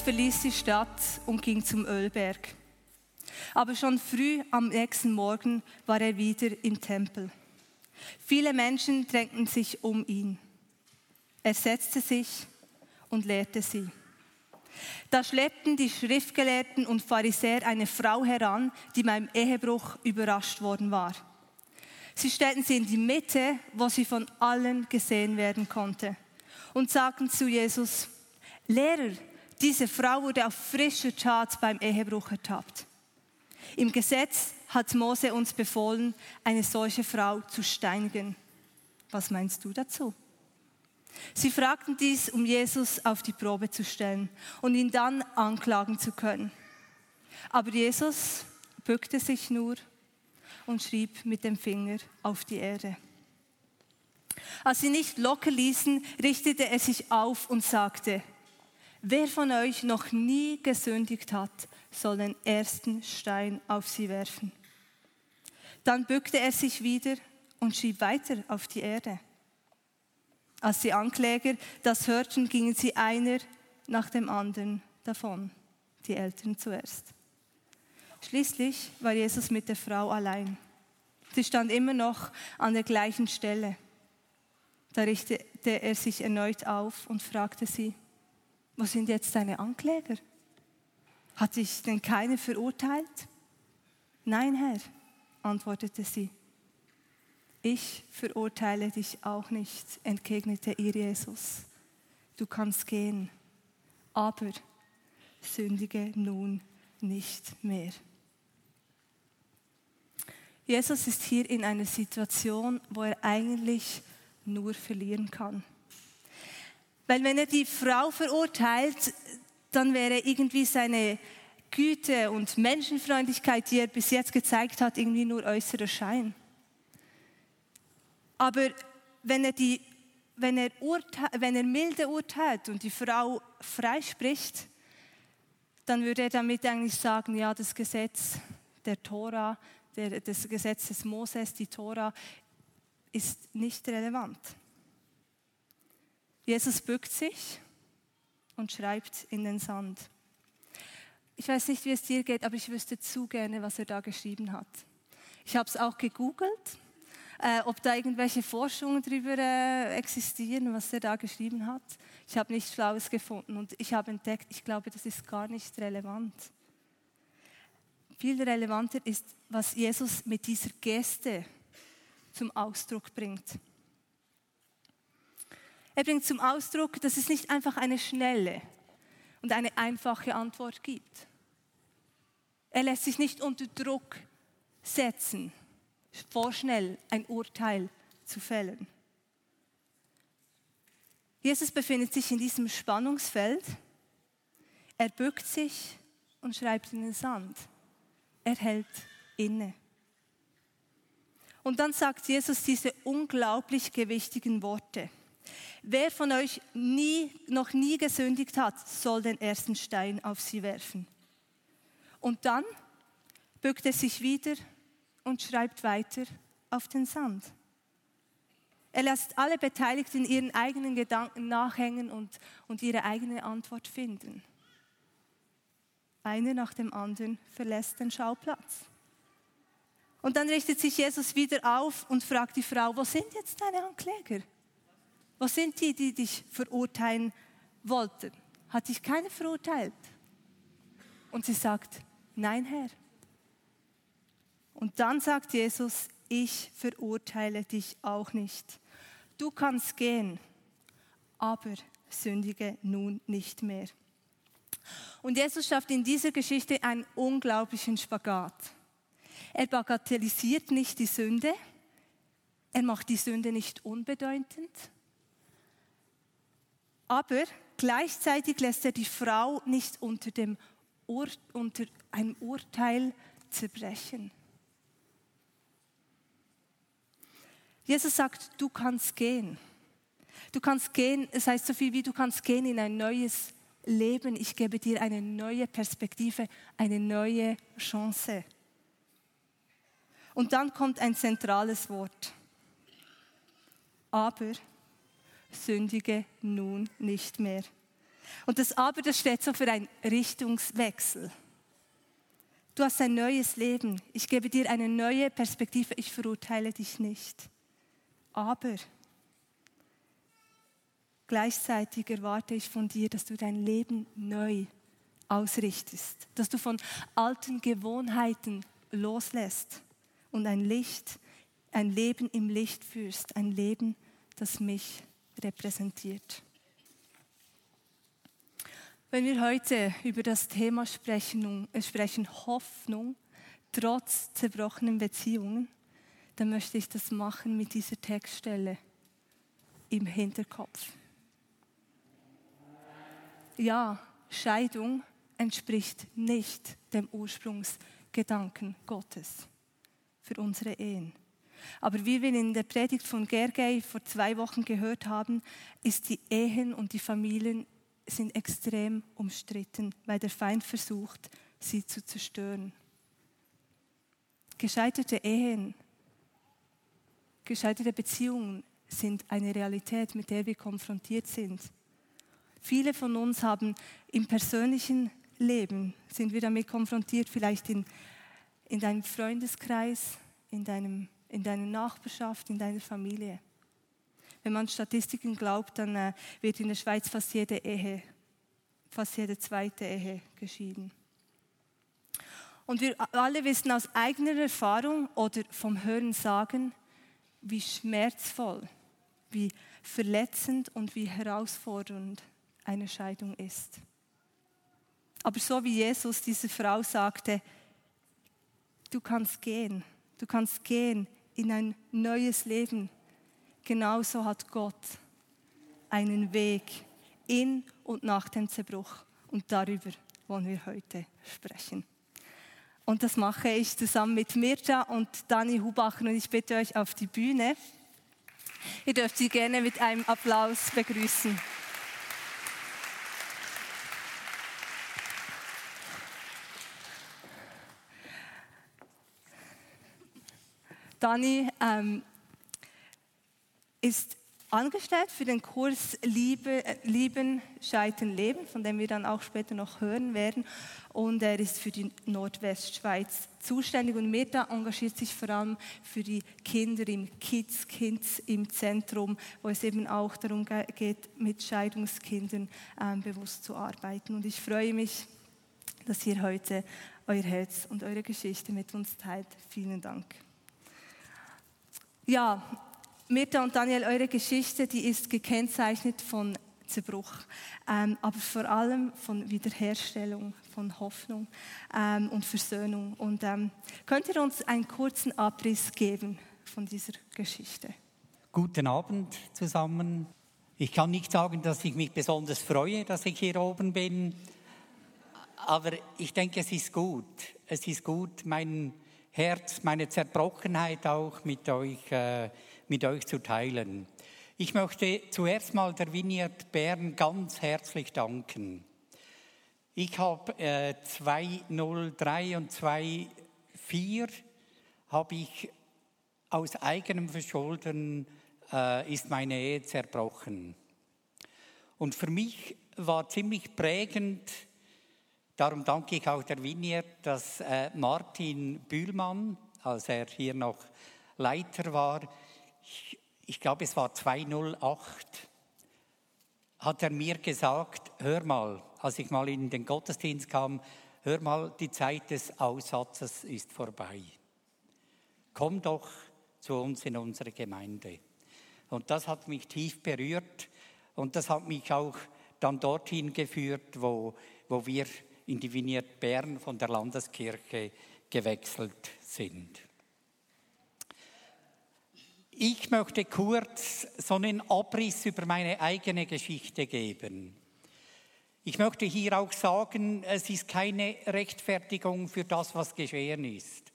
Verließ die Stadt und ging zum Ölberg. Aber schon früh am nächsten Morgen war er wieder im Tempel. Viele Menschen drängten sich um ihn. Er setzte sich und lehrte sie. Da schleppten die Schriftgelehrten und Pharisäer eine Frau heran, die beim Ehebruch überrascht worden war. Sie stellten sie in die Mitte, wo sie von allen gesehen werden konnte, und sagten zu Jesus, Lehrer, diese Frau wurde auf frischer Tat beim Ehebruch ertappt. Im Gesetz hat Mose uns befohlen, eine solche Frau zu steinigen. Was meinst du dazu? Sie fragten dies, um Jesus auf die Probe zu stellen und ihn dann anklagen zu können. Aber Jesus bückte sich nur und schrieb mit dem Finger auf die Erde. Als sie nicht locker ließen, richtete er sich auf und sagte, wer von euch noch nie gesündigt hat, soll den ersten Stein auf sie werfen. Dann bückte er sich wieder und schrieb weiter auf die Erde. Als die Ankläger das hörten, gingen sie einer nach dem anderen davon, die Eltern zuerst. Schließlich war Jesus mit der Frau allein. Sie stand immer noch an der gleichen Stelle. Da richtete er sich erneut auf und fragte sie, wo sind jetzt deine Ankläger? Hat dich denn keiner verurteilt? Nein, Herr, antwortete sie. Ich verurteile dich auch nicht, entgegnete ihr Jesus. Du kannst gehen, aber sündige nun nicht mehr. Jesus ist hier in einer Situation, wo er eigentlich nur verlieren kann. Weil wenn er die Frau verurteilt, dann wäre irgendwie seine Güte und Menschenfreundlichkeit, die er bis jetzt gezeigt hat, irgendwie nur äußerer Schein. Aber wenn er, die, wenn, er wenn er milde urteilt und die Frau freispricht, dann würde er damit eigentlich sagen, ja, das Gesetz der Tora, der, das Gesetz des Moses, die Tora, ist nicht relevant. Jesus bückt sich und schreibt in den Sand. Ich weiß nicht, wie es dir geht, aber ich wüsste zu gerne, was er da geschrieben hat. Ich habe es auch gegoogelt äh, ob da irgendwelche Forschungen darüber äh, existieren, was er da geschrieben hat. Ich habe nichts Schlaues gefunden und ich habe entdeckt, ich glaube, das ist gar nicht relevant. Viel relevanter ist, was Jesus mit dieser Geste zum Ausdruck bringt. Er bringt zum Ausdruck, dass es nicht einfach eine schnelle und eine einfache Antwort gibt. Er lässt sich nicht unter Druck setzen vorschnell ein Urteil zu fällen. Jesus befindet sich in diesem Spannungsfeld. Er bückt sich und schreibt in den Sand. Er hält inne. Und dann sagt Jesus diese unglaublich gewichtigen Worte. Wer von euch nie, noch nie gesündigt hat, soll den ersten Stein auf sie werfen. Und dann bückt er sich wieder und schreibt weiter auf den Sand. Er lässt alle Beteiligten ihren eigenen Gedanken nachhängen und, und ihre eigene Antwort finden. Einer nach dem anderen verlässt den Schauplatz. Und dann richtet sich Jesus wieder auf und fragt die Frau, wo sind jetzt deine Ankläger? Wo sind die, die dich verurteilen wollten? Hat dich keiner verurteilt? Und sie sagt, nein Herr. Und dann sagt Jesus, ich verurteile dich auch nicht. Du kannst gehen, aber sündige nun nicht mehr. Und Jesus schafft in dieser Geschichte einen unglaublichen Spagat. Er bagatellisiert nicht die Sünde, er macht die Sünde nicht unbedeutend, aber gleichzeitig lässt er die Frau nicht unter, dem Ur unter einem Urteil zerbrechen. Jesus sagt, du kannst gehen. Du kannst gehen, es heißt so viel wie du kannst gehen in ein neues Leben. Ich gebe dir eine neue Perspektive, eine neue Chance. Und dann kommt ein zentrales Wort. Aber sündige nun nicht mehr. Und das Aber, das steht so für einen Richtungswechsel. Du hast ein neues Leben. Ich gebe dir eine neue Perspektive. Ich verurteile dich nicht. Aber gleichzeitig erwarte ich von dir, dass du dein Leben neu ausrichtest, dass du von alten Gewohnheiten loslässt und ein Licht, ein Leben im Licht führst, ein Leben, das mich repräsentiert. Wenn wir heute über das Thema sprechen, äh, sprechen Hoffnung trotz zerbrochenen Beziehungen, dann möchte ich das machen mit dieser Textstelle im Hinterkopf. Ja, Scheidung entspricht nicht dem Ursprungsgedanken Gottes für unsere Ehen. Aber wie wir in der Predigt von Gergely vor zwei Wochen gehört haben, ist die Ehen und die Familien sind extrem umstritten, weil der Feind versucht, sie zu zerstören. Gescheiterte Ehen, gescheiterte Beziehungen sind eine Realität, mit der wir konfrontiert sind. Viele von uns haben im persönlichen Leben, sind wir damit konfrontiert, vielleicht in in deinem Freundeskreis, in, deinem, in deiner Nachbarschaft, in deiner Familie. Wenn man Statistiken glaubt, dann äh, wird in der Schweiz fast jede Ehe, fast jede zweite Ehe geschieden. Und wir alle wissen aus eigener Erfahrung oder vom Hören sagen, wie schmerzvoll, wie verletzend und wie herausfordernd eine Scheidung ist. Aber so wie Jesus dieser Frau sagte, du kannst gehen. Du kannst gehen in ein neues Leben. Genauso hat Gott einen Weg in und nach dem Zerbruch. Und darüber wollen wir heute sprechen. Und das mache ich zusammen mit Mirta und Dani Hubacher und ich bitte euch auf die Bühne. Ihr dürft sie gerne mit einem Applaus begrüßen. Dani ähm, ist angestellt für den Kurs Liebe, äh, Lieben, Scheitern, Leben, von dem wir dann auch später noch hören werden. Und er ist für die Nordwestschweiz zuständig und Meta engagiert sich vor allem für die Kinder im Kids, Kids im Zentrum, wo es eben auch darum geht, mit Scheidungskindern ähm, bewusst zu arbeiten. Und ich freue mich, dass ihr heute euer Herz und eure Geschichte mit uns teilt. Vielen Dank. Ja, Mirta und Daniel, eure Geschichte, die ist gekennzeichnet von Zerbruch, ähm, aber vor allem von Wiederherstellung, von Hoffnung ähm, und Versöhnung. Und ähm, könnt ihr uns einen kurzen Abriss geben von dieser Geschichte? Guten Abend zusammen. Ich kann nicht sagen, dass ich mich besonders freue, dass ich hier oben bin, aber ich denke, es ist gut. Es ist gut, meinen Herz, meine Zerbrochenheit auch mit euch, äh, mit euch zu teilen. Ich möchte zuerst mal der Vineyard Bern ganz herzlich danken. Ich habe äh, 203 und 24 habe ich aus eigenem Verschulden äh, ist meine Ehe zerbrochen. Und für mich war ziemlich prägend, Darum danke ich auch der Vineyard, dass äh, Martin Bühlmann, als er hier noch Leiter war, ich, ich glaube es war 208, hat er mir gesagt, hör mal, als ich mal in den Gottesdienst kam, hör mal, die Zeit des Aussatzes ist vorbei. Komm doch zu uns in unsere Gemeinde. Und das hat mich tief berührt und das hat mich auch dann dorthin geführt, wo, wo wir in die Viniert Bern von der Landeskirche gewechselt sind. Ich möchte kurz so einen Abriss über meine eigene Geschichte geben. Ich möchte hier auch sagen, es ist keine Rechtfertigung für das, was geschehen ist.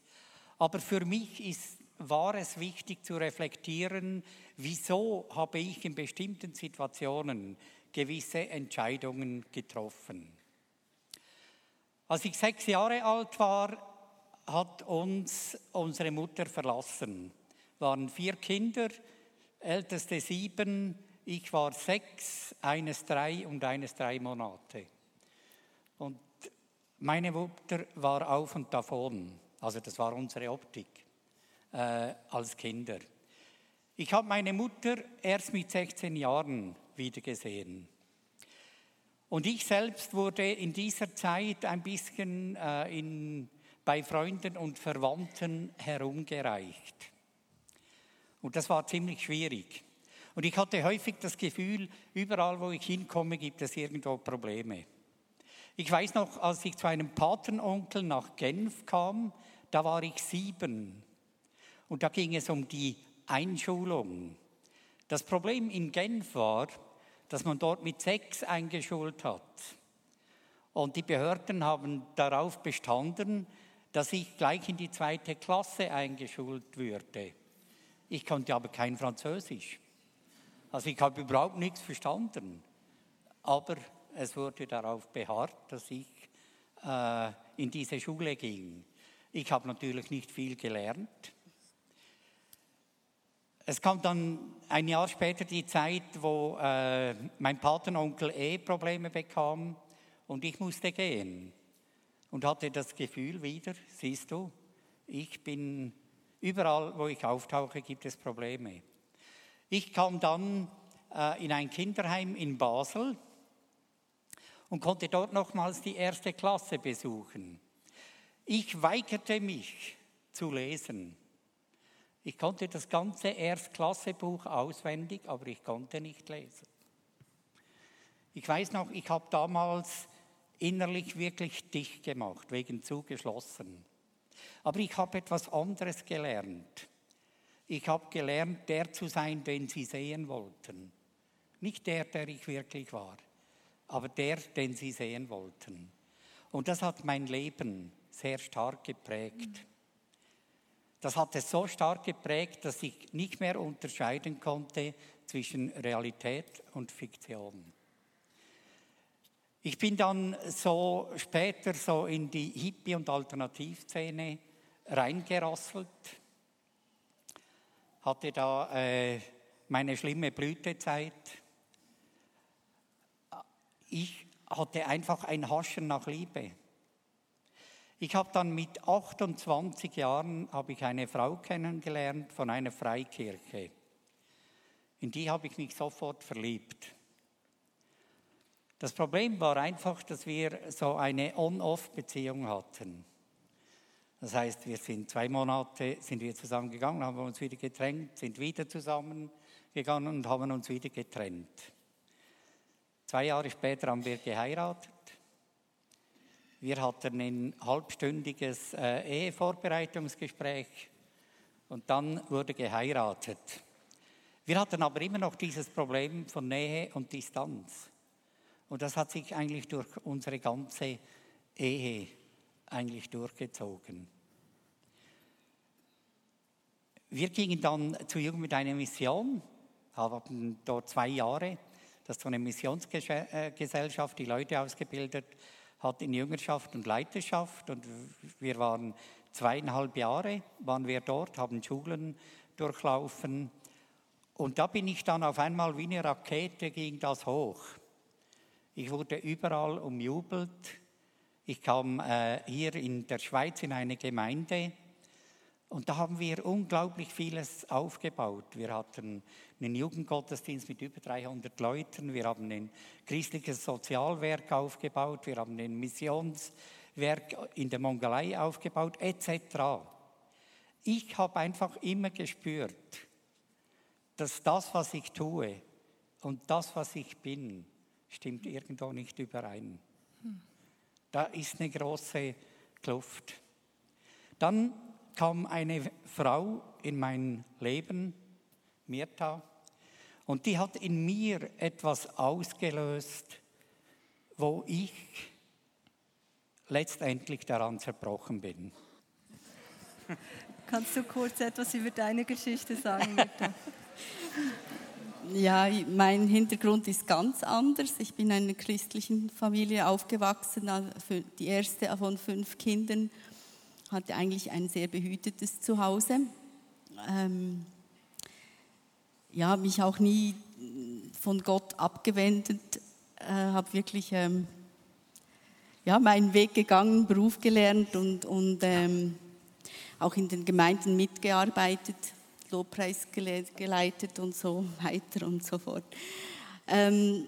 Aber für mich ist, war es wichtig zu reflektieren, wieso habe ich in bestimmten Situationen gewisse Entscheidungen getroffen. Als ich sechs Jahre alt war, hat uns unsere Mutter verlassen. Wir waren vier Kinder, älteste sieben, ich war sechs, eines drei und eines drei Monate. Und meine Mutter war auf und davon. Also das war unsere Optik äh, als Kinder. Ich habe meine Mutter erst mit 16 Jahren wiedergesehen. Und ich selbst wurde in dieser Zeit ein bisschen äh, in, bei Freunden und Verwandten herumgereicht. Und das war ziemlich schwierig. Und ich hatte häufig das Gefühl, überall wo ich hinkomme, gibt es irgendwo Probleme. Ich weiß noch, als ich zu einem Patenonkel nach Genf kam, da war ich sieben. Und da ging es um die Einschulung. Das Problem in Genf war, dass man dort mit sechs eingeschult hat. Und die Behörden haben darauf bestanden, dass ich gleich in die zweite Klasse eingeschult würde. Ich konnte aber kein Französisch. Also ich habe überhaupt nichts verstanden. Aber es wurde darauf beharrt, dass ich äh, in diese Schule ging. Ich habe natürlich nicht viel gelernt. Es kam dann ein Jahr später die Zeit, wo äh, mein Patenonkel eh Probleme bekam und ich musste gehen und hatte das Gefühl wieder, siehst du, ich bin überall, wo ich auftauche, gibt es Probleme. Ich kam dann äh, in ein Kinderheim in Basel und konnte dort nochmals die erste Klasse besuchen. Ich weigerte mich zu lesen. Ich konnte das ganze Erstklassebuch auswendig, aber ich konnte nicht lesen. Ich weiß noch, ich habe damals innerlich wirklich dicht gemacht, wegen zugeschlossen. Aber ich habe etwas anderes gelernt. Ich habe gelernt, der zu sein, den sie sehen wollten. Nicht der, der ich wirklich war, aber der, den sie sehen wollten. Und das hat mein Leben sehr stark geprägt. Das hat es so stark geprägt, dass ich nicht mehr unterscheiden konnte zwischen Realität und Fiktion. Ich bin dann so später so in die Hippie- und Alternativszene reingerasselt hatte da äh, meine schlimme Blütezeit. Ich hatte einfach ein Haschen nach Liebe. Ich habe dann mit 28 Jahren habe ich eine Frau kennengelernt von einer Freikirche. In die habe ich mich sofort verliebt. Das Problem war einfach, dass wir so eine On-Off-Beziehung hatten. Das heißt, wir sind zwei Monate sind wir zusammengegangen, haben uns wieder getrennt, sind wieder zusammengegangen und haben uns wieder getrennt. Zwei Jahre später haben wir geheiratet. Wir hatten ein halbstündiges äh, Ehevorbereitungsgespräch und dann wurde geheiratet. Wir hatten aber immer noch dieses Problem von Nähe und Distanz. Und das hat sich eigentlich durch unsere ganze Ehe eigentlich durchgezogen. Wir gingen dann zu Jugend mit einer Mission, haben dort zwei Jahre, das ist so eine Missionsgesellschaft, die Leute ausgebildet hat in Jüngerschaft und Leiterschaft und wir waren zweieinhalb Jahre, waren wir dort, haben Schulen durchlaufen und da bin ich dann auf einmal wie eine Rakete ging das hoch. Ich wurde überall umjubelt. Ich kam äh, hier in der Schweiz in eine Gemeinde, und da haben wir unglaublich vieles aufgebaut. Wir hatten einen Jugendgottesdienst mit über 300 Leuten, wir haben ein christliches Sozialwerk aufgebaut, wir haben ein Missionswerk in der Mongolei aufgebaut, etc. Ich habe einfach immer gespürt, dass das, was ich tue und das, was ich bin, stimmt irgendwo nicht überein. Da ist eine große Kluft. Dann kam eine Frau in mein Leben, Mirta, und die hat in mir etwas ausgelöst, wo ich letztendlich daran zerbrochen bin. Kannst du kurz etwas über deine Geschichte sagen, bitte? Ja, mein Hintergrund ist ganz anders. Ich bin in einer christlichen Familie aufgewachsen, die erste von fünf Kindern, hatte eigentlich ein sehr behütetes Zuhause. Ähm, ja, mich auch nie von Gott abgewendet, äh, habe wirklich ähm, ja, meinen Weg gegangen, Beruf gelernt und, und ähm, auch in den Gemeinden mitgearbeitet, Lobpreis geleitet und so weiter und so fort. Ähm,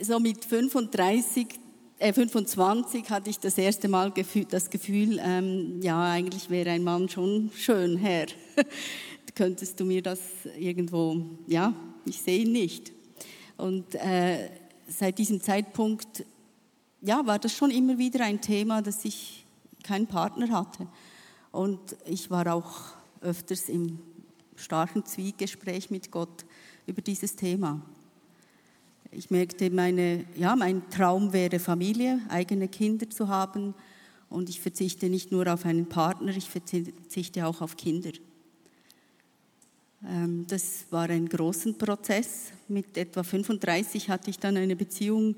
so mit 35, äh 25 hatte ich das erste Mal das Gefühl, ähm, ja, eigentlich wäre ein Mann schon schön, Herr. Könntest du mir das irgendwo, ja, ich sehe ihn nicht. Und äh, seit diesem Zeitpunkt, ja, war das schon immer wieder ein Thema, dass ich keinen Partner hatte. Und ich war auch öfters im starken Zwiegespräch mit Gott über dieses Thema. Ich merkte, meine, ja, mein Traum wäre Familie, eigene Kinder zu haben. Und ich verzichte nicht nur auf einen Partner, ich verzichte auch auf Kinder. Ähm, das war ein großer Prozess. Mit etwa 35 hatte ich dann eine Beziehung,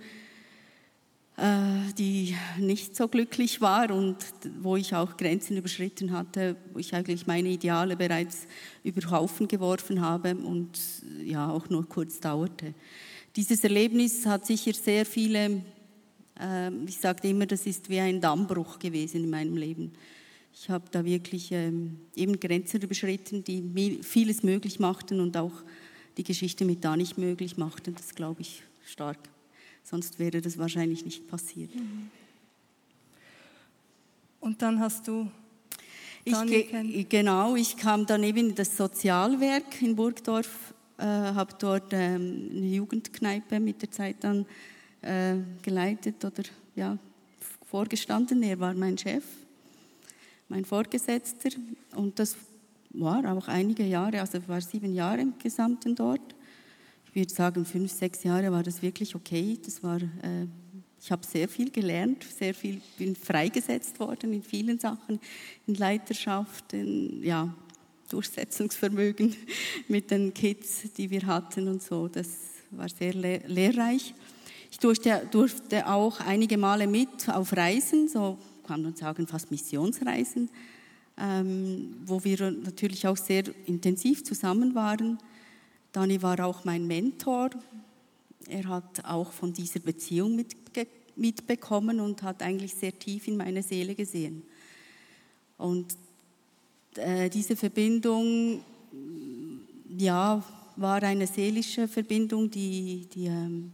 äh, die nicht so glücklich war und wo ich auch Grenzen überschritten hatte, wo ich eigentlich meine Ideale bereits über Haufen geworfen habe und ja auch nur kurz dauerte. Dieses Erlebnis hat sicher sehr viele, ähm, ich sagte immer, das ist wie ein Dammbruch gewesen in meinem Leben. Ich habe da wirklich ähm, eben Grenzen überschritten, die vieles möglich machten und auch die Geschichte mit da nicht möglich machten. Das glaube ich stark. Sonst wäre das wahrscheinlich nicht passiert. Mhm. Und dann hast du ich genau, ich kam dann eben in das Sozialwerk in Burgdorf, äh, habe dort ähm, eine Jugendkneipe mit der Zeit dann äh, geleitet oder ja, vorgestanden. Er war mein Chef mein Vorgesetzter. Und das war auch einige Jahre, also war sieben Jahre im Gesamten dort. Ich würde sagen, fünf, sechs Jahre war das wirklich okay. Das war, äh, ich habe sehr viel gelernt, sehr viel, bin freigesetzt worden in vielen Sachen, in Leiterschaft, in, ja, Durchsetzungsvermögen mit den Kids, die wir hatten und so. Das war sehr lehrreich. Ich durfte, auch einige Male mit auf Reisen, so kann man sagen, fast Missionsreisen, ähm, wo wir natürlich auch sehr intensiv zusammen waren. Dani war auch mein Mentor. Er hat auch von dieser Beziehung mitbekommen und hat eigentlich sehr tief in meine Seele gesehen. Und äh, diese Verbindung, ja, war eine seelische Verbindung, die, die ähm,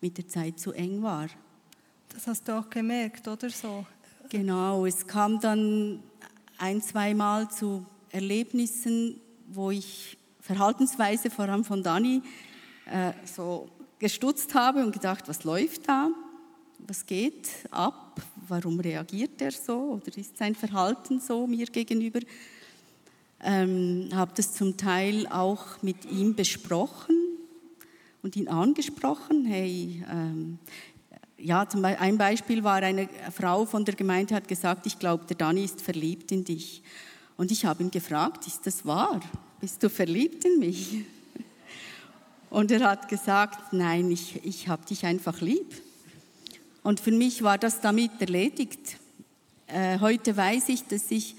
mit der Zeit zu eng war. Das hast du auch gemerkt, oder so? Genau, es kam dann ein, zweimal zu Erlebnissen, wo ich Verhaltensweise vor allem von Dani äh, so gestutzt habe und gedacht, was läuft da? Was geht ab? Warum reagiert er so? Oder ist sein Verhalten so mir gegenüber? Ähm, habe das zum Teil auch mit ihm besprochen und ihn angesprochen. Hey, ähm, ja, zum Beispiel, ein Beispiel war, eine Frau von der Gemeinde hat gesagt, ich glaube, der Dani ist verliebt in dich. Und ich habe ihn gefragt, ist das wahr? Bist du verliebt in mich? Und er hat gesagt, nein, ich, ich habe dich einfach lieb. Und für mich war das damit erledigt. Äh, heute weiß ich, dass ich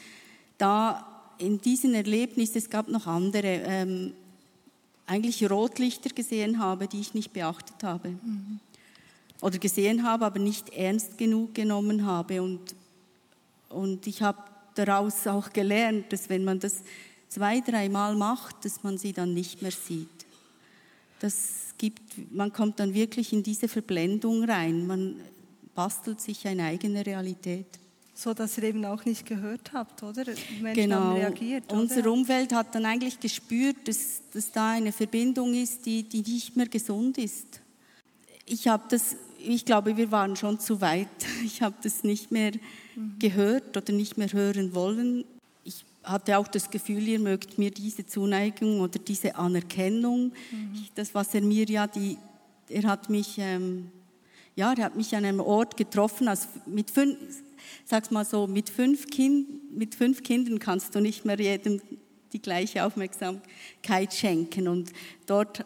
da in diesem Erlebnis, es gab noch andere, ähm, eigentlich Rotlichter gesehen habe, die ich nicht beachtet habe. Mhm oder gesehen habe, aber nicht ernst genug genommen habe. Und, und ich habe daraus auch gelernt, dass wenn man das zwei, dreimal macht, dass man sie dann nicht mehr sieht. Das gibt, man kommt dann wirklich in diese Verblendung rein. Man bastelt sich eine eigene Realität. So, dass ihr eben auch nicht gehört habt, oder? Menschen genau. reagiert. Oder? Unsere Umwelt hat dann eigentlich gespürt, dass, dass da eine Verbindung ist, die, die nicht mehr gesund ist. Ich habe das ich glaube, wir waren schon zu weit. Ich habe das nicht mehr gehört oder nicht mehr hören wollen. Ich hatte auch das Gefühl, ihr mögt mir diese Zuneigung oder diese Anerkennung, mhm. das, was er mir ja, die, er hat mich ähm, ja, der hat mich an einem Ort getroffen, als mit fünf, sag's mal so, mit fünf, kind, mit fünf Kindern kannst du nicht mehr jedem die gleiche Aufmerksamkeit schenken. Und dort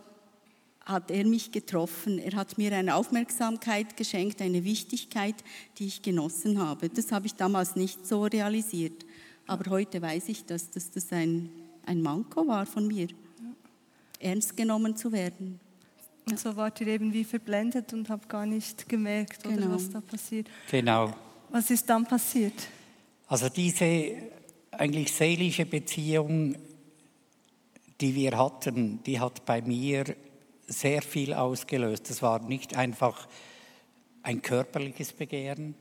hat er mich getroffen. Er hat mir eine Aufmerksamkeit geschenkt, eine Wichtigkeit, die ich genossen habe. Das habe ich damals nicht so realisiert. Aber heute weiß ich, dass, dass das ein, ein Manko war von mir, ernst genommen zu werden. Und so wart ihr eben wie verblendet und habt gar nicht gemerkt, oder, Genau. was da passiert. Genau. Was ist dann passiert? Also diese eigentlich seelische Beziehung, die wir hatten, die hat bei mir sehr viel ausgelöst. Das war nicht einfach ein körperliches Begehren.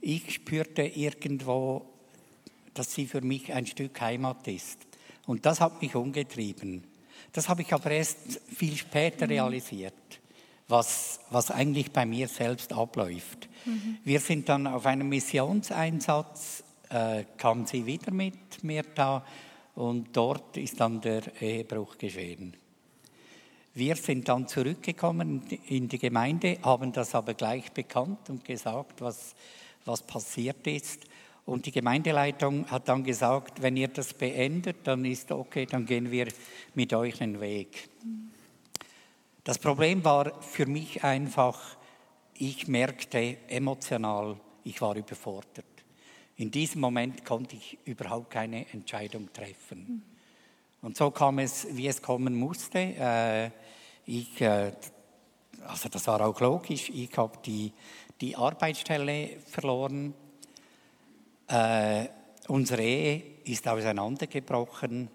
Ich spürte irgendwo, dass sie für mich ein Stück Heimat ist. Und das hat mich umgetrieben. Das habe ich aber erst viel später realisiert, was, was eigentlich bei mir selbst abläuft. Wir sind dann auf einem Missionseinsatz, äh, kam sie wieder mit mir da und dort ist dann der Ehebruch geschehen. Wir sind dann zurückgekommen in die Gemeinde, haben das aber gleich bekannt und gesagt, was, was passiert ist. Und die Gemeindeleitung hat dann gesagt, wenn ihr das beendet, dann ist okay, dann gehen wir mit euch den Weg. Das Problem war für mich einfach, ich merkte emotional, ich war überfordert. In diesem Moment konnte ich überhaupt keine Entscheidung treffen. Und so kam es, wie es kommen musste. Äh, ich, äh, also das war auch logisch, ich habe die, die Arbeitsstelle verloren. Äh, unsere Ehe ist auseinandergebrochen.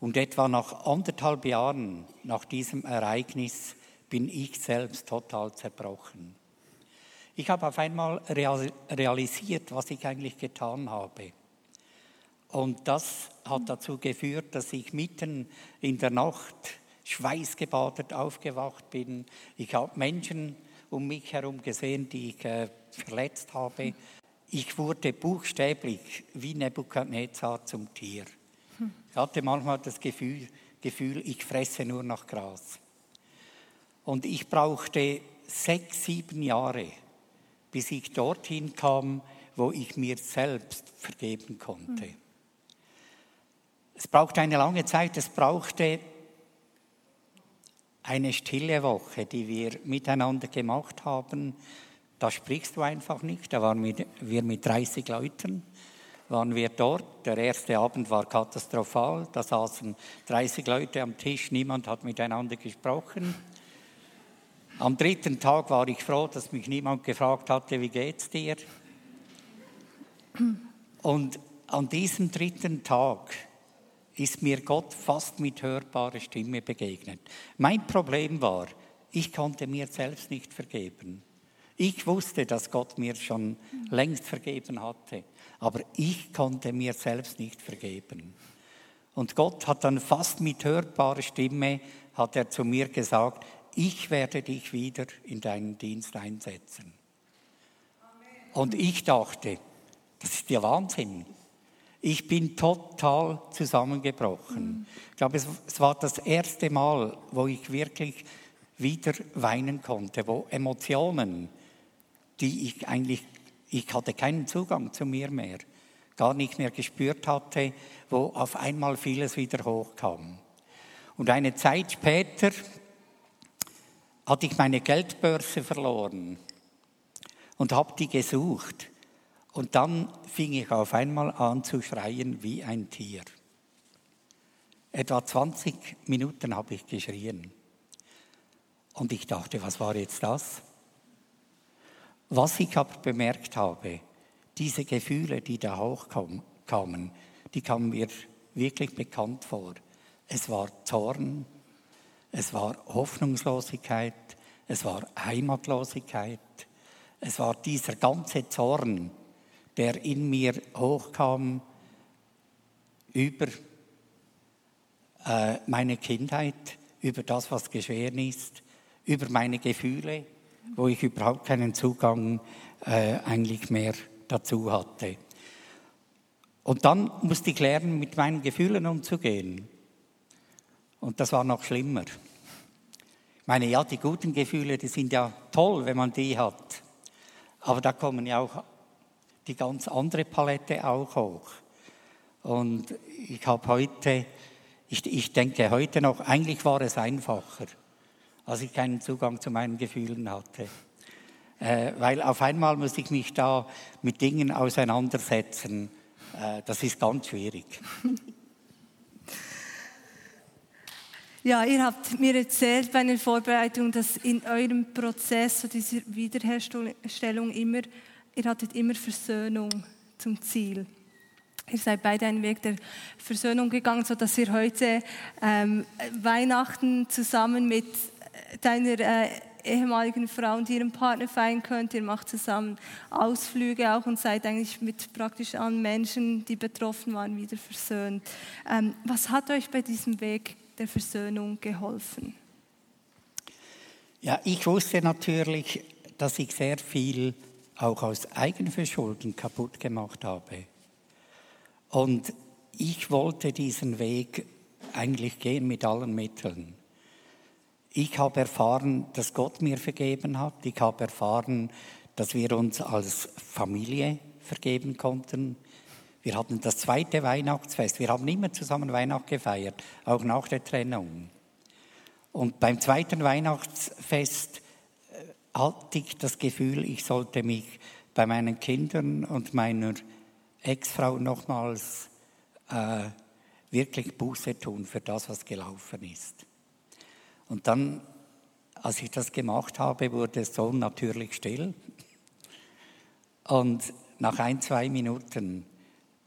Und etwa nach anderthalb Jahren nach diesem Ereignis bin ich selbst total zerbrochen. Ich habe auf einmal real- realisiert, was ich eigentlich getan habe. Und das hat dazu geführt, dass ich mitten in der Nacht schweißgebadet aufgewacht bin. Ich habe Menschen um mich herum gesehen, die ich äh, verletzt habe. Ich wurde buchstäblich wie Nebukadnezar zum Tier. Ich hatte manchmal das Gefühl, Gefühl, ich fresse nur noch Gras. Und ich brauchte sechs, sieben Jahre, bis ich dorthin kam, wo ich mir selbst vergeben konnte. Es brauchte eine lange Zeit, es brauchte eine stille Woche, die wir miteinander gemacht haben. Da sprichst du einfach nicht. Da waren wir, mit 30 Leuten, waren wir dort. Der erste Abend war katastrophal. Da saßen 30 Leute am Tisch, niemand hat miteinander gesprochen. Am dritten Tag war ich froh, dass mich niemand gefragt hatte, wie geht's dir? Und an diesem dritten Tag ist mir Gott fast mit hörbarer Stimme begegnet. Mein Problem war, ich konnte mir selbst nicht vergeben. Ich wusste, dass Gott mir schon längst vergeben hatte, aber ich konnte mir selbst nicht vergeben. Und Gott hat dann fast mit hörbarer Stimme, hat er zu mir gesagt, ich werde dich wieder in deinen Dienst einsetzen. Und ich dachte, das ist ja Wahnsinn. Ich bin total zusammengebrochen. Ich glaube, es, es war das erste Mal, wo ich wirklich wieder weinen konnte, wo Emotionen, die ich eigentlich, ich hatte keinen Zugang zu mir mehr, gar nicht mehr gespürt hatte, wo auf einmal vieles wieder hochkam. Und eine Zeit später hatte ich meine Geldbörse verloren und habe die gesucht. Und dann fing ich auf einmal an zu schreien wie ein Tier. Etwa 20 Minuten habe ich geschrien. Und ich dachte, was war jetzt das? Was ich aber bemerkt habe, diese Gefühle, die da hochkamen, die kamen mir wirklich bekannt vor. Es war Zorn, es war Hoffnungslosigkeit, es war Heimatlosigkeit, es war dieser ganze Zorn, der in mir hochkam über äh, meine Kindheit, über das, was geschehen ist, über meine Gefühle, wo ich überhaupt keinen Zugang äh, eigentlich mehr dazu hatte. Und dann musste ich lernen, mit meinen Gefühlen umzugehen. Und das war noch schlimmer. Ich meine, ja, die guten Gefühle, die sind ja toll, wenn man die hat. Aber da kommen ja auch die ganz andere Palette auch hoch. Und ich habe heute, ich, ich denke heute noch, eigentlich war es einfacher, als ich keinen Zugang zu meinen Gefühlen hatte. Äh, weil auf einmal muss ich mich da mit Dingen auseinandersetzen. Äh, das ist ganz schwierig. Ja, ihr habt mir erzählt bei einer Vorbereitung, dass in eurem Prozess so dieser Wiederherstellung immer, ihr hattet immer Versöhnung zum Ziel. Ihr seid beide einen Weg der Versöhnung gegangen, so dass ihr heute ähm, Weihnachten zusammen mit deiner äh, ehemaligen Frau und ihrem Partner feiern könnt. Ihr macht zusammen Ausflüge auch und seid eigentlich mit praktisch allen Menschen, die betroffen waren, wieder versöhnt. Ähm, was hat euch bei diesem Weg der Versöhnung geholfen? Ja, ich wusste natürlich, dass ich sehr viel auch aus Eigenverschulden kaputt gemacht habe. Und ich wollte diesen Weg eigentlich gehen mit allen Mitteln. Ich habe erfahren, dass Gott mir vergeben hat. Ich habe erfahren, dass wir uns als Familie vergeben konnten. Wir hatten das zweite Weihnachtsfest. Wir haben immer zusammen Weihnacht gefeiert, auch nach der Trennung. Und beim zweiten Weihnachtsfest äh, hatte ich das Gefühl, ich sollte mich bei meinen Kindern und meiner Ex-Frau nochmals äh, wirklich Buße tun für das, was gelaufen ist. Und dann, als ich das gemacht habe, wurde es so natürlich still. Und nach ein, zwei Minuten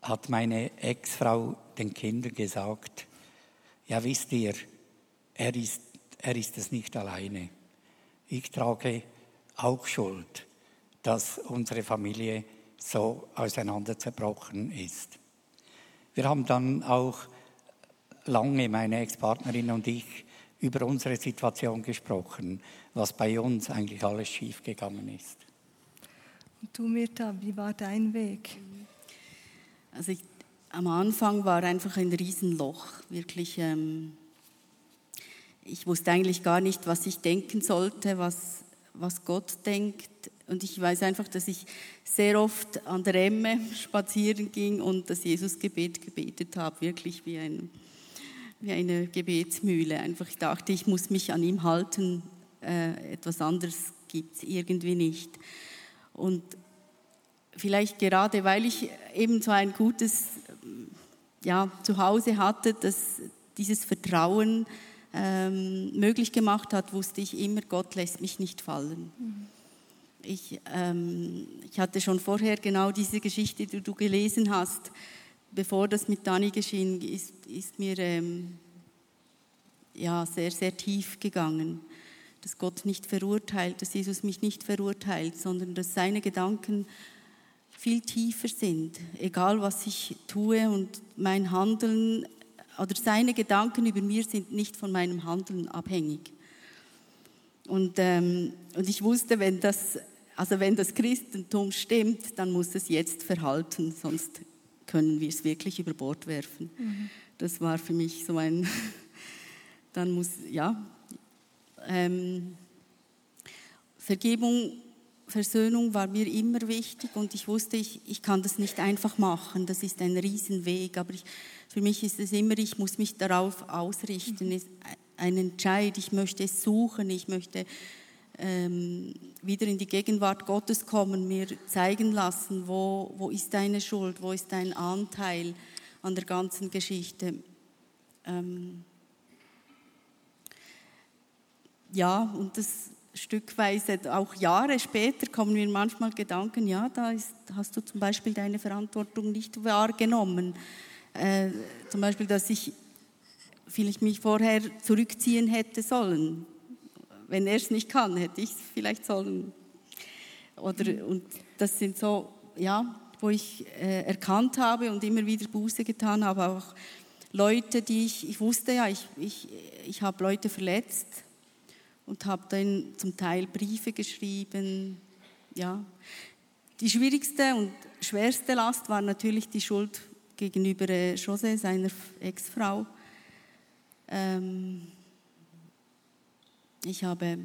hat meine Ex-Frau den Kindern gesagt, ja wisst ihr, er ist, er ist es nicht alleine. Ich trage auch Schuld, dass unsere Familie so auseinanderzerbrochen ist. Wir haben dann auch lange, meine Ex-Partnerin und ich, über unsere Situation gesprochen, was bei uns eigentlich alles schiefgegangen ist. Und du, Mirta, wie war dein Weg? Also ich, am Anfang war einfach ein Riesenloch, wirklich. Ähm, ich wusste eigentlich gar nicht, was ich denken sollte, was, was Gott denkt. Und ich weiß einfach, dass ich sehr oft an der Emme spazieren ging und das Jesusgebet gebetet habe, wirklich wie, ein, wie eine Gebetsmühle. Einfach ich dachte, ich muss mich an ihm halten, äh, etwas anderes gibt es irgendwie nicht. Und vielleicht gerade, weil ich eben so ein gutes ja, Zuhause hatte, das dieses Vertrauen ähm, möglich gemacht hat, wusste ich immer, Gott lässt mich nicht fallen. Mhm. Ich, ähm, ich hatte schon vorher genau diese Geschichte, die du gelesen hast, bevor das mit Dani geschehen ist, ist mir ähm, ja, sehr, sehr tief gegangen. Dass Gott nicht verurteilt, dass Jesus mich nicht verurteilt, sondern dass seine Gedanken viel tiefer sind, egal was ich tue und mein Handeln oder seine Gedanken über mir sind nicht von meinem Handeln abhängig. Und, ähm, und ich wusste, wenn das, also wenn das Christentum stimmt, dann muss es jetzt verhalten, sonst können wir es wirklich über Bord werfen. Mhm. Das war für mich so ein, dann muss, ja, ähm, Vergebung Versöhnung war mir immer wichtig und ich wusste, ich, ich kann das nicht einfach machen. Das ist ein Riesenweg. Aber ich, für mich ist es immer, ich muss mich darauf ausrichten. Es ist ein Entscheid. Ich möchte es suchen. Ich möchte wieder in die Gegenwart Gottes kommen, mir zeigen lassen, wo, wo ist deine Schuld, wo ist dein Anteil an der ganzen Geschichte. Ähm, ja, und das stückweise, auch Jahre später, kommen mir manchmal Gedanken, ja, da ist, hast du zum Beispiel deine Verantwortung nicht wahrgenommen. Äh, zum Beispiel, dass ich vielleicht mich vorher zurückziehen hätte sollen. Wenn er es nicht kann, hätte ich es vielleicht sollen. Oder, und das sind so, ja, wo ich äh, erkannt habe und immer wieder Buße getan habe, auch Leute, die ich, ich wusste ja, ich, ich, ich habe Leute verletzt, und habe dann zum Teil Briefe geschrieben. Ja. Die schwierigste und schwerste Last war natürlich die Schuld gegenüber äh, José, seiner Ex-Frau. Ähm Ich habe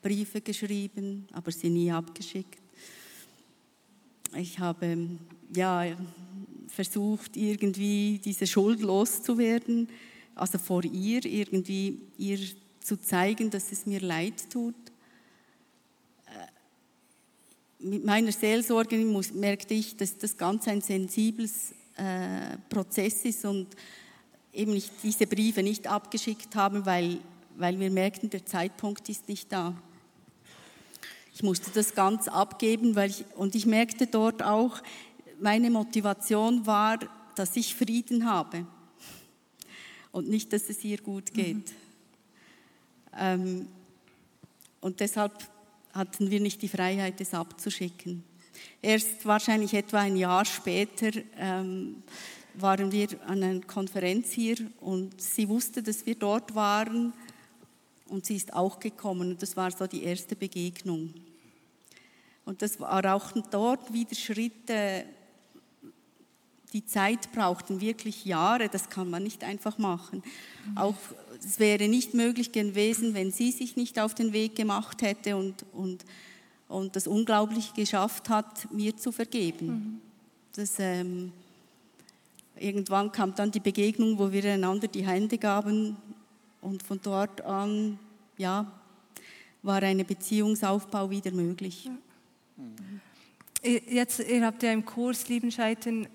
Briefe geschrieben, aber sie nie abgeschickt. Ich habe ja, versucht, irgendwie diese Schuld loszuwerden, also vor ihr irgendwie ihr zu zeigen, dass es mir leid tut. Äh, mit meiner Seelsorge merkte ich, dass das ganz ein sensibles äh, Prozess ist und eben ich diese Briefe nicht abgeschickt habe, weil, weil wir merkten, der Zeitpunkt ist nicht da. Ich musste das ganz abgeben, weil ich, und ich merkte dort auch, meine Motivation war, dass ich Frieden habe und nicht, dass es ihr gut geht. Mhm. Ähm, und deshalb hatten wir nicht die Freiheit, es abzuschicken. Erst wahrscheinlich etwa ein Jahr später ähm, waren wir an einer Konferenz hier und sie wusste, dass wir dort waren und sie ist auch gekommen und das war so die erste Begegnung. Und das war auch dort wieder Schritte, die Zeit brauchten wirklich Jahre, das kann man nicht einfach machen. Auch es wäre nicht möglich gewesen, wenn sie sich nicht auf den Weg gemacht hätte und, und, und das Unglaubliche geschafft hat, mir zu vergeben. Mhm. Das, ähm, irgendwann kam dann die Begegnung, wo wir einander die Hände gaben und von dort an, ja, war ein Beziehungsaufbau wieder möglich. Jetzt, ihr habt ja im Kurs Lieben scheitern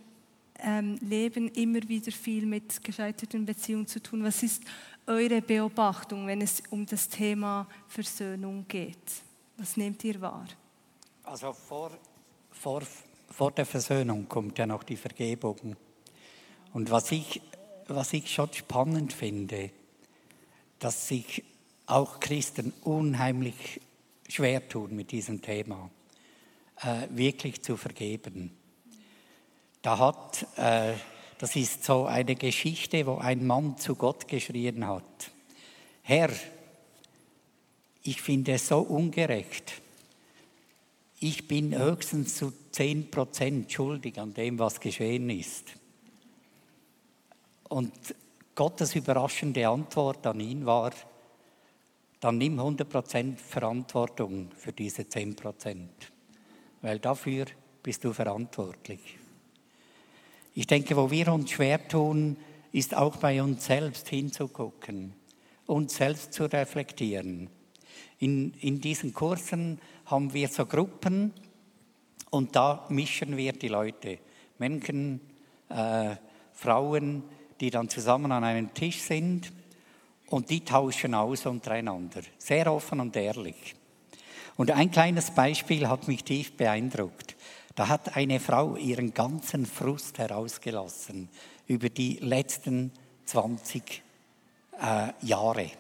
ähm, Leben immer wieder viel mit gescheiterten Beziehungen zu tun. Was ist eure Beobachtung, wenn es um das Thema Versöhnung geht? Was nehmt ihr wahr? Also vor, vor, vor der Versöhnung kommt ja noch die Vergebung. Und was ich, was ich schon spannend finde, dass sich auch Christen unheimlich schwer tun mit diesem Thema, äh, wirklich zu vergeben. Da hat, äh, das ist so eine Geschichte, wo ein Mann zu Gott geschrien hat, Herr, ich finde es so ungerecht. Ich bin höchstens zu 10 Prozent schuldig an dem, was geschehen ist. Und Gottes überraschende Antwort an ihn war, dann nimm 100 Prozent Verantwortung für diese 10 Prozent, weil dafür bist du verantwortlich. Ich denke, wo wir uns schwer tun, ist auch bei uns selbst hinzugucken, uns selbst zu reflektieren. In, in diesen Kursen haben wir so Gruppen und da mischen wir die Leute, Menschen, äh, Frauen, die dann zusammen an einem Tisch sind und die tauschen aus untereinander, sehr offen und ehrlich. Und ein kleines Beispiel hat mich tief beeindruckt. Da hat eine Frau ihren ganzen Frust herausgelassen über die letzten 20 äh, Jahre.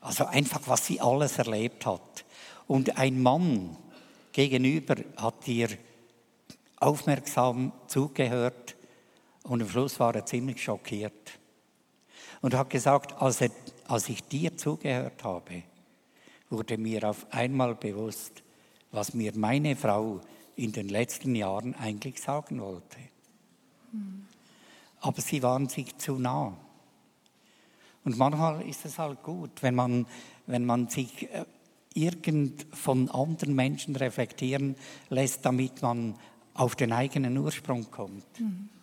Also einfach, was sie alles erlebt hat. Und ein Mann gegenüber hat ihr aufmerksam zugehört und am Schluss war er ziemlich schockiert und hat gesagt, als, er, als ich dir zugehört habe, wurde mir auf einmal bewusst, was mir meine Frau in den letzten Jahren eigentlich sagen wollte. Aber sie waren sich zu nah. Und manchmal ist es halt gut, wenn man, wenn man sich äh, irgend von anderen Menschen reflektieren lässt, damit man auf den eigenen Ursprung kommt. Ich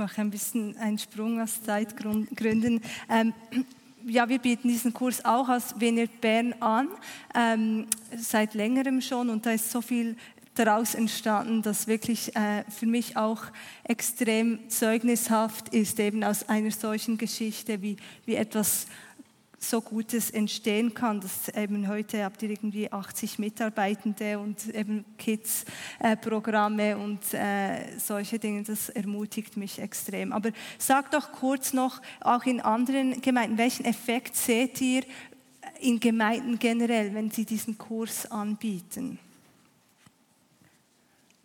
mache ein bisschen einen Sprung aus Zeitgründen. Ähm, ja, wir bieten diesen Kurs auch aus Venert Bern an, ähm, seit längerem schon und da ist so viel daraus entstanden, das wirklich äh, für mich auch extrem zeugnishaft ist, eben aus einer solchen Geschichte, wie, wie etwas so Gutes entstehen kann. dass eben heute habt ihr irgendwie 80 Mitarbeitende und eben Kids-Programme äh, und äh, solche Dinge. Das ermutigt mich extrem. Aber sagt doch kurz noch, auch in anderen Gemeinden, welchen Effekt seht ihr in Gemeinden generell, wenn sie diesen Kurs anbieten?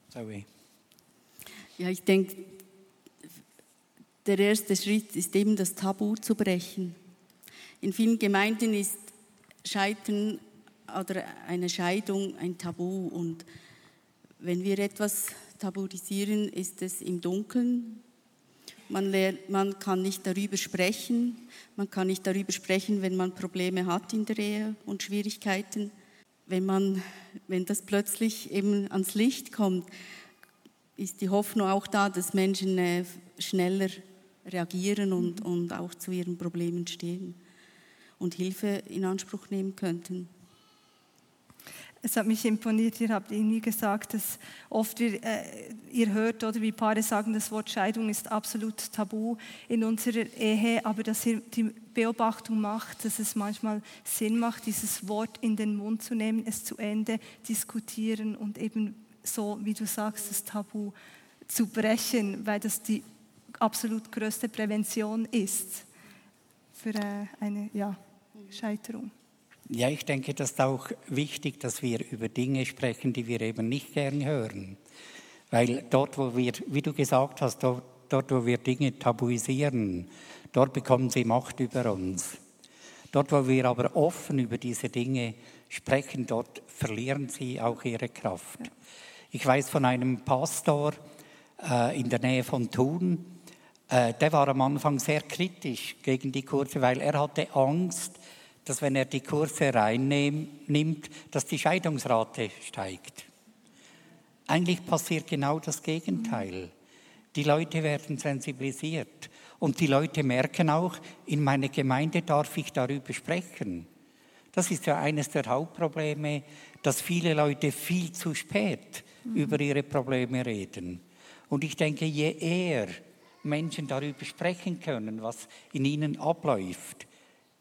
Zoe. Ja, ich denke, der erste Schritt ist eben das Tabu zu brechen. In vielen Gemeinden ist Scheitern oder eine Scheidung ein Tabu und wenn wir etwas tabuisieren, ist es im Dunkeln Man, lernt, man kann nicht darüber sprechen. Man kann nicht darüber sprechen, wenn man Probleme hat in der Ehe und Schwierigkeiten. Wenn, man, wenn das plötzlich eben ans Licht kommt, ist die Hoffnung auch da, dass Menschen äh, schneller reagieren und, und auch zu ihren Problemen stehen und Hilfe in Anspruch nehmen könnten. Es hat mich imponiert, ihr habt irgendwie gesagt, dass oft wir, äh, ihr hört oder wie Paare sagen, das Wort Scheidung ist absolut tabu in unserer Ehe, aber dass ihr die Beobachtung macht, dass es manchmal Sinn macht, dieses Wort in den Mund zu nehmen, es zu Ende diskutieren und eben so, wie du sagst, das Tabu zu brechen, weil das die absolut größte Prävention ist für äh, eine ja, Scheiterung. Ja, ich denke, das ist auch wichtig, dass wir über Dinge sprechen, die wir eben nicht gern hören. Weil dort, wo wir, wie du gesagt hast, dort, dort wo wir Dinge tabuisieren, dort bekommen sie Macht über uns. Dort, wo wir aber offen über diese Dinge sprechen, dort verlieren sie auch ihre Kraft. Ich weiß von einem Pastor äh, in der Nähe von Thun, der war am Anfang sehr kritisch gegen die Kurse, weil er hatte Angst, dass wenn er die Kurse reinnimmt, dass die Scheidungsrate steigt. Eigentlich passiert genau das Gegenteil. Die Leute werden sensibilisiert und die Leute merken auch, in meiner Gemeinde darf ich darüber sprechen. Das ist ja eines der Hauptprobleme, dass viele Leute viel zu spät mhm. über ihre Probleme reden. Und ich denke, je eher Menschen darüber sprechen können, was in ihnen abläuft,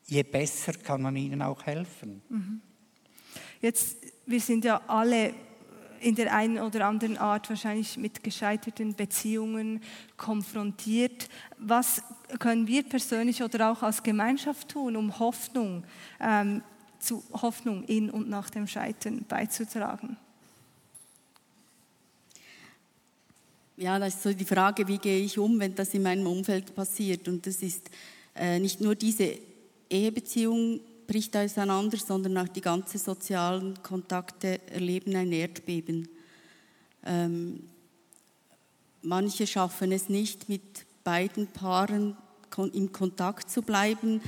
je besser kann man ihnen auch helfen. Mhm. Jetzt, wir sind ja alle in der einen oder anderen Art wahrscheinlich mit gescheiterten Beziehungen konfrontiert. Was können wir persönlich oder auch als Gemeinschaft tun, um Hoffnung, ähm, zu Hoffnung in und nach dem Scheitern beizutragen? Ja, das ist so die Frage, wie gehe ich um, wenn das in meinem Umfeld passiert. Und das ist äh, nicht nur diese Ehebeziehung bricht auseinander, sondern auch die ganzen sozialen Kontakte erleben ein Erdbeben. Ähm, manche schaffen es nicht, mit beiden Paaren im Kontakt zu bleiben.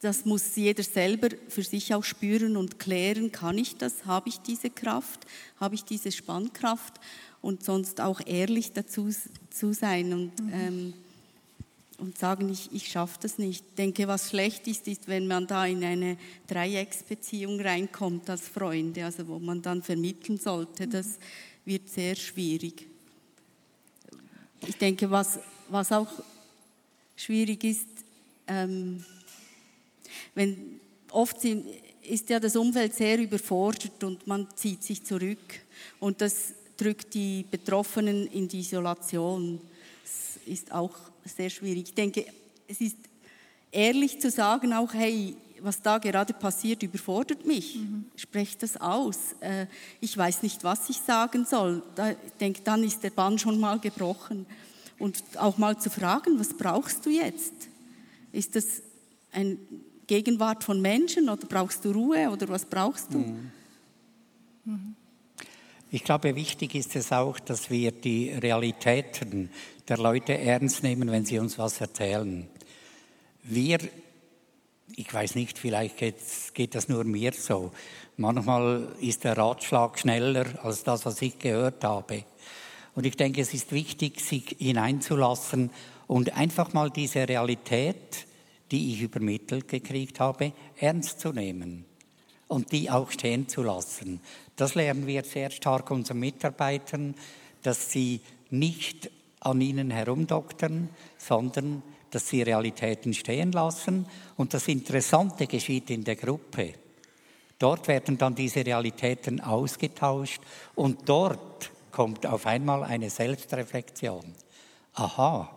Das muss jeder selber für sich auch spüren und klären. Kann ich das? Habe ich diese Kraft? Habe ich diese Spannkraft? Und sonst auch ehrlich dazu zu sein. Und mhm. ähm, und sagen, ich, ich schaffe das nicht. Ich denke, was schlecht ist, ist, wenn man da in eine Dreiecksbeziehung reinkommt als Freunde, also wo man dann vermitteln sollte. Das wird sehr schwierig. Ich denke, was, was auch schwierig ist, ähm, wenn oft sind, ist ja das Umfeld sehr überfordert und man zieht sich zurück und das drückt die Betroffenen in die Isolation. Das ist auch sehr schwierig. Ich denke, es ist ehrlich zu sagen, auch, hey, was da gerade passiert, überfordert mich. Mhm. Sprecht das aus. Äh, ich weiß nicht, was ich sagen soll. ich denke, dann ist der Bann schon mal gebrochen. Und auch mal zu fragen, was brauchst du jetzt? Ist das eine Gegenwart von Menschen oder brauchst du Ruhe oder was brauchst du? Mhm. Mhm. Ich glaube, wichtig ist es auch, dass wir die Realitäten der Leute ernst nehmen, wenn sie uns was erzählen. Wir, ich weiß nicht, vielleicht geht das nur mir so. Manchmal ist der Ratschlag schneller als das, was ich gehört habe. Und ich denke, es ist wichtig, sich hineinzulassen und einfach mal diese Realität, die ich übermittelt gekriegt habe, ernst zu nehmen und die auch stehen zu lassen. Das lernen wir sehr stark unseren Mitarbeitern, dass sie nicht an ihnen herumdoktern, sondern dass sie Realitäten stehen lassen. Und das Interessante geschieht in der Gruppe. Dort werden dann diese Realitäten ausgetauscht und dort kommt auf einmal eine Selbstreflexion. Aha,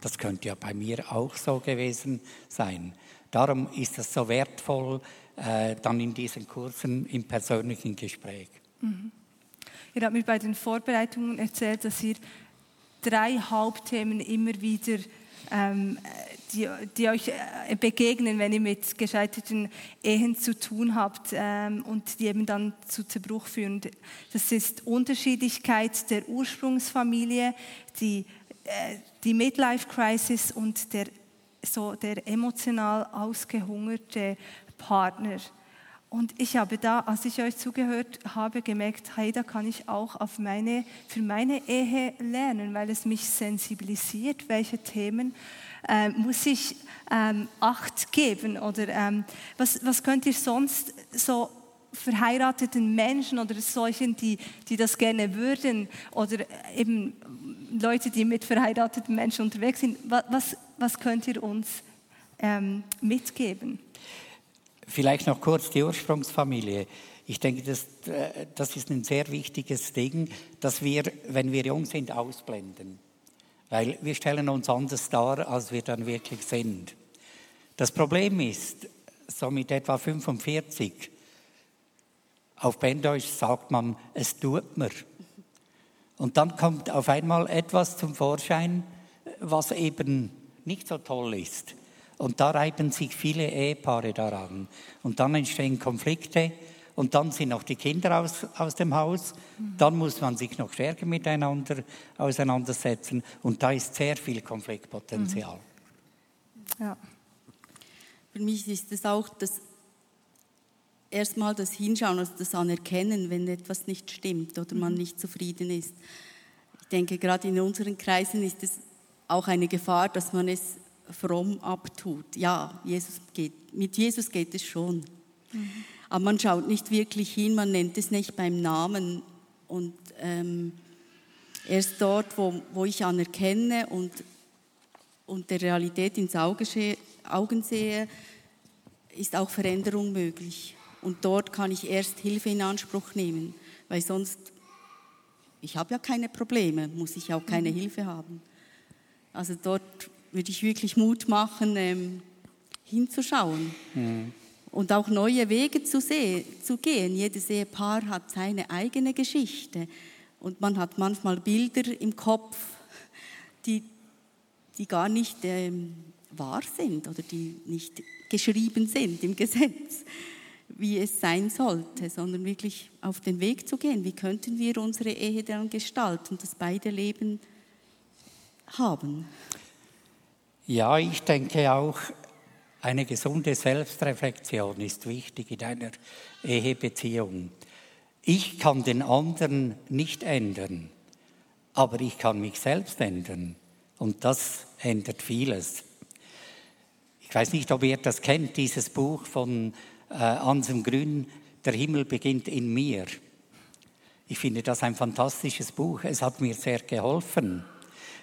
das könnte ja bei mir auch so gewesen sein. Darum ist es so wertvoll, äh, dann in diesen Kursen im persönlichen Gespräch. Mhm. Ihr habt mir bei den Vorbereitungen erzählt, dass ihr drei Hauptthemen immer wieder, ähm, die, die, euch äh, begegnen, wenn ihr mit gescheiterten Ehen zu tun habt ähm, und die eben dann zu Zerbruch führen. Das ist Unterschiedlichkeit der Ursprungsfamilie, die äh, die Midlife Crisis und der, so der emotional ausgehungerte Partner. Und ich habe da, als ich euch zugehört habe, gemerkt, hey, da kann ich auch auf meine, für meine Ehe lernen, weil es mich sensibilisiert, welche Themen äh, muss ich ähm, Acht geben oder ähm, was, was könnt ihr sonst so verheirateten Menschen oder solchen, die, die das gerne würden oder eben Leute, die mit verheirateten Menschen unterwegs sind, was, was könnt ihr uns ähm, mitgeben? Vielleicht noch kurz die Ursprungsfamilie. Ich denke, das, äh, das ist ein sehr wichtiges Ding, dass wir, wenn wir jung sind, ausblenden. Weil wir stellen uns anders dar, als wir dann wirklich sind. Das Problem ist, so mit etwa 45, auf Berndeutsch sagt man, es tut mir. Und dann kommt auf einmal etwas zum Vorschein, was eben nicht so toll ist. Und da reiben sich viele Ehepaare daran. Und dann entstehen Konflikte und dann sind noch die Kinder aus, aus dem Haus. Dann muss man sich noch stärker miteinander auseinandersetzen. Und da ist sehr viel Konfliktpotenzial. Ja. Für mich ist es auch das erstmal das Hinschauen, also das Anerkennen, wenn etwas nicht stimmt oder man nicht zufrieden ist. Ich denke, gerade in unseren Kreisen ist es auch eine Gefahr, dass man es fromm abtut. Ja, Jesus geht, mit Jesus geht es schon. Mhm. Aber man schaut nicht wirklich hin, man nennt es nicht beim Namen. Und ähm, erst dort, wo, wo ich anerkenne und, und der Realität ins Auge Augen sehe, ist auch Veränderung möglich. Und dort kann ich erst Hilfe in Anspruch nehmen, weil sonst, ich habe ja keine Probleme, muss ich auch keine mhm. Hilfe haben. Also dort würde ich wirklich Mut machen, ähm, hinzuschauen mhm. und auch neue Wege zu, sehen, zu gehen. Jedes Ehepaar hat seine eigene Geschichte und man hat manchmal Bilder im Kopf, die, die gar nicht ähm, wahr sind oder die nicht geschrieben sind im Gesetz, wie es sein sollte, sondern wirklich auf den Weg zu gehen. Wie könnten wir unsere Ehe dann gestalten, dass beide Leben haben? Ja, ich denke auch, eine gesunde Selbstreflexion ist wichtig in einer Ehebeziehung. Ich kann den anderen nicht ändern, aber ich kann mich selbst ändern. Und das ändert vieles. Ich weiß nicht, ob ihr das kennt, dieses Buch von äh, Anselm Grün, Der Himmel beginnt in mir. Ich finde das ein fantastisches Buch. Es hat mir sehr geholfen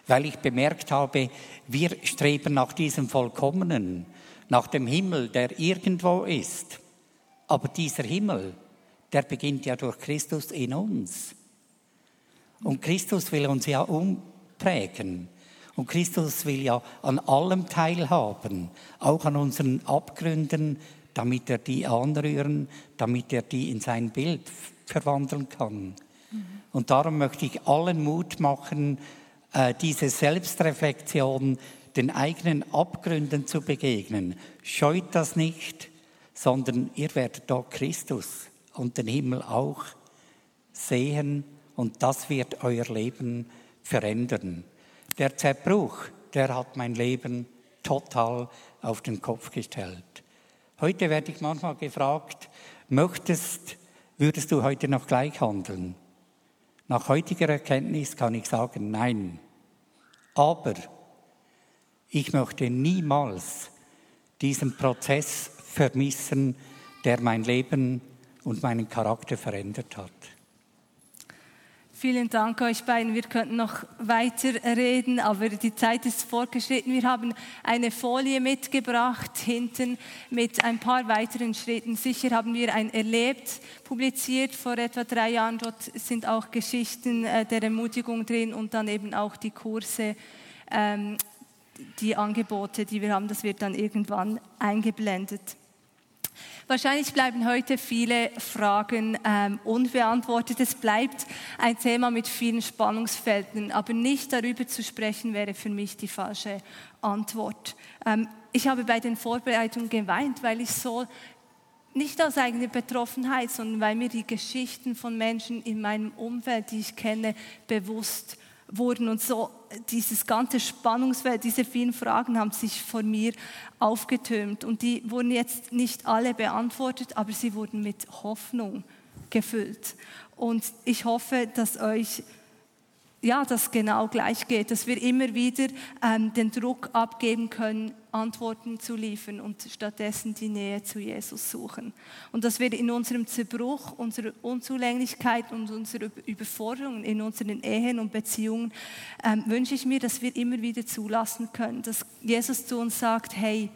weil ich bemerkt habe, wir streben nach diesem Vollkommenen, nach dem Himmel, der irgendwo ist. Aber dieser Himmel, der beginnt ja durch Christus in uns. Und Christus will uns ja umprägen. Und Christus will ja an allem teilhaben, auch an unseren Abgründen, damit er die anrühren, damit er die in sein Bild verwandeln kann. Mhm. Und darum möchte ich allen Mut machen, diese Selbstreflexion, den eigenen Abgründen zu begegnen. Scheut das nicht, sondern ihr werdet dort Christus und den Himmel auch sehen und das wird euer Leben verändern. Der Zerbruch, der hat mein Leben total auf den Kopf gestellt. Heute werde ich manchmal gefragt, möchtest, würdest du heute noch gleich handeln? Nach heutiger Erkenntnis kann ich sagen, nein. Aber ich möchte niemals diesen Prozess vermissen, der mein Leben und meinen Charakter verändert hat. Vielen Dank euch beiden. Wir könnten noch weiter reden, aber die Zeit ist fortgeschritten. Wir haben eine Folie mitgebracht, hinten mit ein paar weiteren Schritten. Sicher haben wir ein Erlebt publiziert vor etwa drei Jahren. Dort sind auch Geschichten äh, der Ermutigung drin und dann eben auch die Kurse, ähm, die Angebote, die wir haben. Das wird dann irgendwann eingeblendet. Wahrscheinlich bleiben heute viele Fragen ähm, unbeantwortet. Es bleibt ein Thema mit vielen Spannungsfeldern, aber nicht darüber zu sprechen wäre für mich die falsche Antwort. Ähm, ich habe bei den Vorbereitungen geweint, weil ich so nicht aus eigener Betroffenheit, sondern weil mir die Geschichten von Menschen in meinem Umfeld, die ich kenne, bewusst wurden und so dieses ganze Spannungsfeld, diese vielen Fragen haben sich vor mir aufgetürmt und die wurden jetzt nicht alle beantwortet, aber sie wurden mit Hoffnung gefüllt. Und ich hoffe, dass euch ja, das genau gleich geht, dass wir immer wieder ähm, den Druck abgeben können, Antworten zu liefern und stattdessen die Nähe zu Jesus suchen. Und dass wir in unserem Zerbruch, unserer Unzulänglichkeit und unserer Überforderung in unseren Ehen und Beziehungen, ähm, wünsche ich mir, dass wir immer wieder zulassen können, dass Jesus zu uns sagt, hey,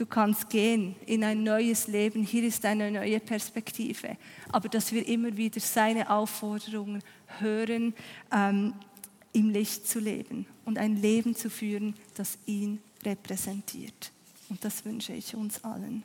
du kannst gehen in ein neues Leben, hier ist eine neue Perspektive. Aber dass wir immer wieder seine Aufforderungen hören, ähm, im Licht zu leben und ein Leben zu führen, das ihn repräsentiert. Und das wünsche ich uns allen.